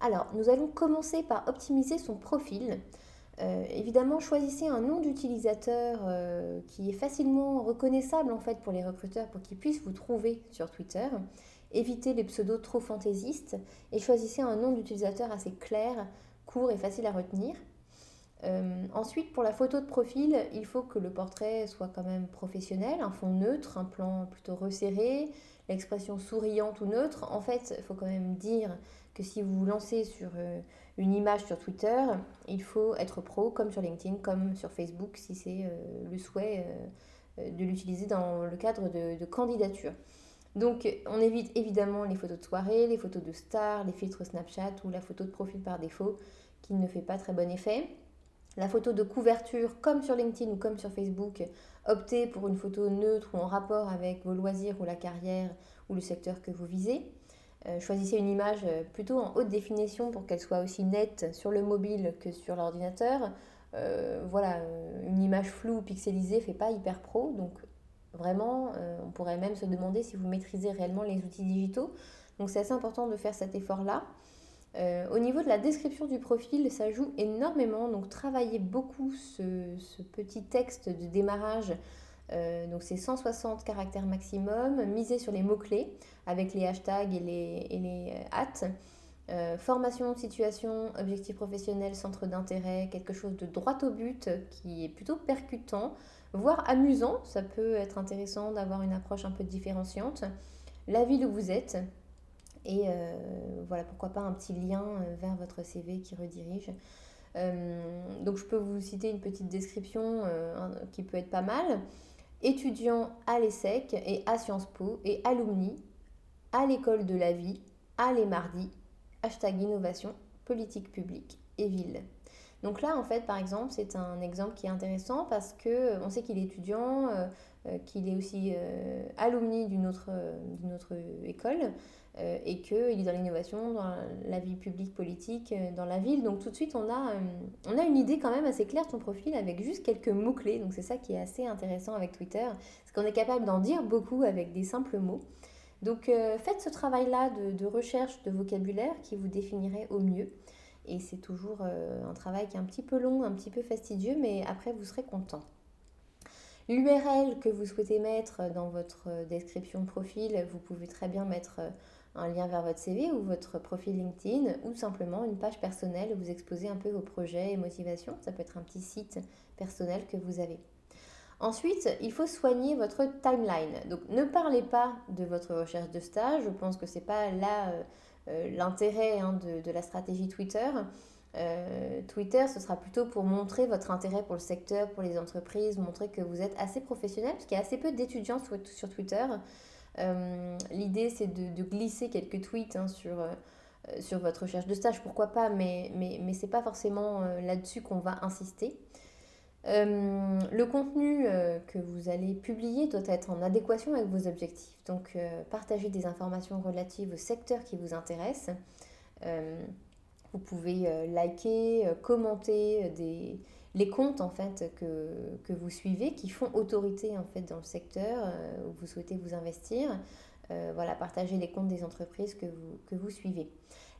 Alors, nous allons commencer par optimiser son profil. Euh, évidemment, choisissez un nom d'utilisateur euh, qui est facilement reconnaissable en fait pour les recruteurs pour qu'ils puissent vous trouver sur Twitter. Évitez les pseudos trop fantaisistes et choisissez un nom d'utilisateur assez clair, court et facile à retenir. Euh, ensuite, pour la photo de profil, il faut que le portrait soit quand même professionnel, un fond neutre, un plan plutôt resserré, l'expression souriante ou neutre. En fait, il faut quand même dire que si vous vous lancez sur euh, une image sur Twitter, il faut être pro comme sur LinkedIn, comme sur Facebook, si c'est euh, le souhait de l'utiliser dans le cadre de, de candidature. Donc, on évite évidemment les photos de soirée, les photos de stars, les filtres Snapchat ou la photo de profil par défaut qui ne fait pas très bon effet. La photo de couverture, comme sur LinkedIn ou comme sur Facebook, optez pour une photo neutre ou en rapport avec vos loisirs ou la carrière ou le secteur que vous visez. Euh, choisissez une image euh, plutôt en haute définition pour qu'elle soit aussi nette sur le mobile que sur l'ordinateur. Euh, voilà, une image floue, pixelisée, fait pas hyper pro. Donc vraiment, on pourrait même se demander si vous maîtrisez réellement les outils digitaux. Donc c'est assez important de faire cet effort-là. Euh, au niveau de la description du profil, ça joue énormément. Donc, travaillez beaucoup ce, petit texte de démarrage. Euh, donc, c'est 160 caractères maximum. Misez sur les mots-clés avec les hashtags et les, et hâtes. Euh, formation, situation, objectif professionnel, centre d'intérêt, quelque chose de droit au but qui est plutôt percutant, voire amusant. Ça peut être intéressant d'avoir une approche un peu différenciante. La ville où vous êtes, et euh, voilà, pourquoi pas un petit lien euh, vers votre CV qui redirige. Euh, donc je peux vous citer une petite description qui peut être pas mal. Étudiant à l'ESSEC et à Sciences Po et alumni à l'école de la vie, à les mardis, hashtag innovation, politique publique et ville. Donc là, en fait, par exemple, c'est un exemple qui est intéressant parce que on sait qu'il est étudiant, qu'il est aussi alumni d'une autre, d'une autre école, euh, et qu'il est dans l'innovation, dans la vie publique, politique, euh, dans la ville. Donc tout de suite, on a, euh, une idée quand même assez claire de son profil avec juste quelques mots-clés. Donc c'est ça qui est assez intéressant avec Twitter, c'est qu'on est capable d'en dire beaucoup avec des simples mots. Donc faites ce travail-là de, de, recherche de vocabulaire qui vous définirait au mieux. Et c'est toujours un travail qui est un petit peu long, un petit peu fastidieux, mais après vous serez content. L'URL que vous souhaitez mettre dans votre description de profil, vous pouvez très bien mettre un lien vers votre CV ou votre profil LinkedIn ou simplement une page personnelle où vous exposez un peu vos projets et motivations. Ça peut être un petit site personnel que vous avez. Ensuite, il faut soigner votre timeline. Donc ne parlez pas de votre recherche de stage. Je pense que ce n'est pas là euh, euh, l'intérêt hein, de, la stratégie Twitter. Euh, Twitter, ce sera plutôt pour montrer votre intérêt pour le secteur, pour les entreprises, montrer que vous êtes assez professionnel, parce qu'il y a assez peu d'étudiants sur, Twitter. Euh, l'idée, c'est de, glisser quelques tweets hein, sur, euh, sur votre recherche de stage, pourquoi pas, mais, mais, mais ce n'est pas forcément euh, là-dessus qu'on va insister. le contenu que vous allez publier doit être en adéquation avec vos objectifs. Donc, partagez des informations relatives au secteur qui vous intéresse. vous pouvez liker, commenter des, les comptes en fait que, vous suivez qui font autorité en fait dans le secteur euh, où vous souhaitez vous investir. Euh, voilà, partagez les comptes des entreprises que vous, que vous suivez.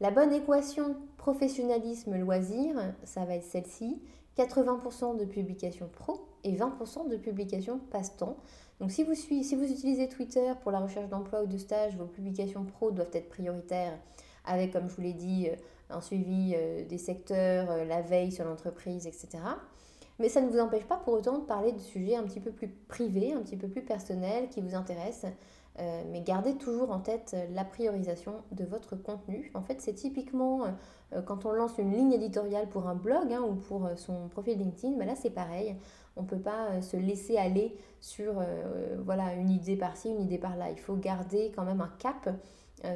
La bonne équation professionnalisme-loisir, ça va être celle-ci. 80% de publications pro et 20% de publications passe-temps. Donc si vous, si vous utilisez Twitter pour la recherche d'emploi ou de stage, vos publications pro doivent être prioritaires avec, comme je vous l'ai dit, euh, un suivi euh, des secteurs, euh, la veille sur l'entreprise, etc. Mais ça ne vous empêche pas pour autant de parler de sujets un petit peu plus privés, un petit peu plus personnels qui vous intéressent. mais gardez toujours en tête la priorisation de votre contenu. En fait, c'est typiquement quand on lance une ligne éditoriale pour un blog hein, ou pour son profil LinkedIn, mais là c'est pareil. On ne peut pas se laisser aller sur voilà, une idée par-ci, une idée par-là. Il faut garder quand même un cap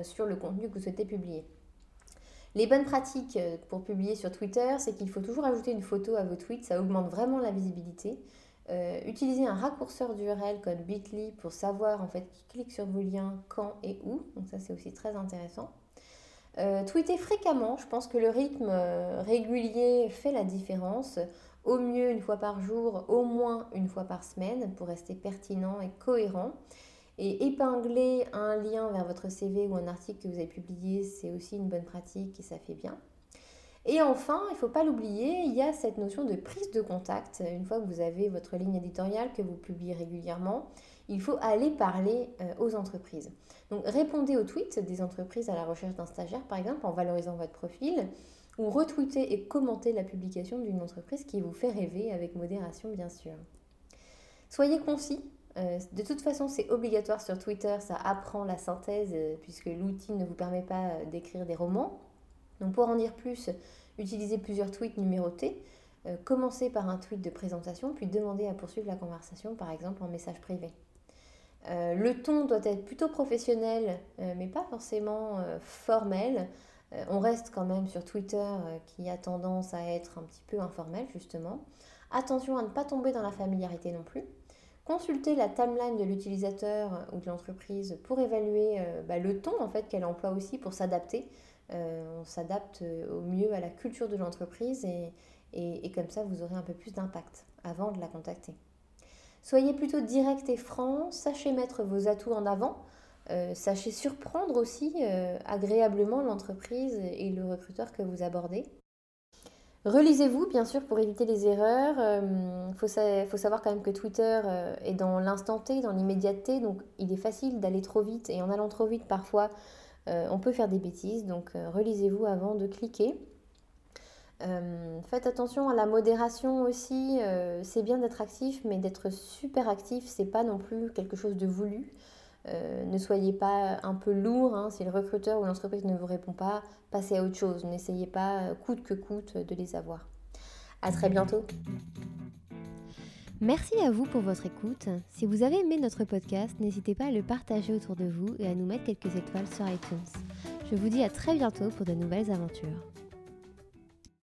sur le contenu que vous souhaitez publier. Les bonnes pratiques euh, pour publier sur Twitter, c'est qu'il faut toujours ajouter une photo à vos tweets, ça augmente vraiment la visibilité. Euh, utilisez un raccourceur d'URL comme Bitly pour savoir en fait qui clique sur vos liens, quand et où. Donc ça c'est aussi très intéressant. Euh, tweetez fréquemment, je pense que le rythme régulier fait la différence. Au mieux une fois par jour, au moins une fois par semaine pour rester pertinent et cohérent. Et épingler un lien vers votre CV ou un article que vous avez publié, c'est aussi une bonne pratique et ça fait bien. Et enfin, il ne faut pas l'oublier, il y a cette notion de prise de contact. Une fois que vous avez votre ligne éditoriale que vous publiez régulièrement, il faut aller parler euh, aux entreprises. Donc répondez aux tweets des entreprises à la recherche d'un stagiaire, par exemple, en valorisant votre profil, ou retweetez et commentez la publication d'une entreprise qui vous fait rêver avec modération, bien sûr. Soyez concis euh, de toute façon, c'est obligatoire sur Twitter, ça apprend la synthèse euh, puisque l'outil ne vous permet pas euh, d'écrire des romans. Donc pour en dire plus, utilisez plusieurs tweets numérotés. commencez par un tweet de présentation, puis demandez à poursuivre la conversation, par exemple en message privé. le ton doit être plutôt professionnel, mais pas forcément formel. on reste quand même sur Twitter qui a tendance à être un petit peu informel, justement. Attention à ne pas tomber dans la familiarité non plus. Consultez la timeline de l'utilisateur euh, ou de l'entreprise pour évaluer euh, bah, le ton qu'elle emploie aussi pour s'adapter. Euh, on s'adapte au mieux à la culture de l'entreprise et, comme ça vous aurez un peu plus d'impact avant de la contacter. Soyez plutôt direct et franc, sachez mettre vos atouts en avant, sachez surprendre aussi agréablement l'entreprise et le recruteur que vous abordez. Relisez-vous, bien sûr, pour éviter les erreurs. Il euh, faut, savoir quand même que Twitter euh, est dans l'instant T, dans l'immédiateté, donc il est facile d'aller trop vite. Et en allant trop vite, parfois, euh, on peut faire des bêtises. Donc relisez-vous avant de cliquer. faites attention à la modération aussi. c'est bien d'être actif, mais d'être super actif, c'est pas non plus quelque chose de voulu. Euh, ne soyez pas un peu lourd. Hein. si le recruteur ou l'entreprise ne vous répond pas, passez à autre chose. N'essayez pas, euh, coûte que coûte, de les avoir. À très bientôt. Merci à vous pour votre écoute. Si vous avez aimé notre podcast, n'hésitez pas à le partager autour de vous et à nous mettre quelques étoiles sur iTunes. Je vous dis à très bientôt pour de nouvelles aventures.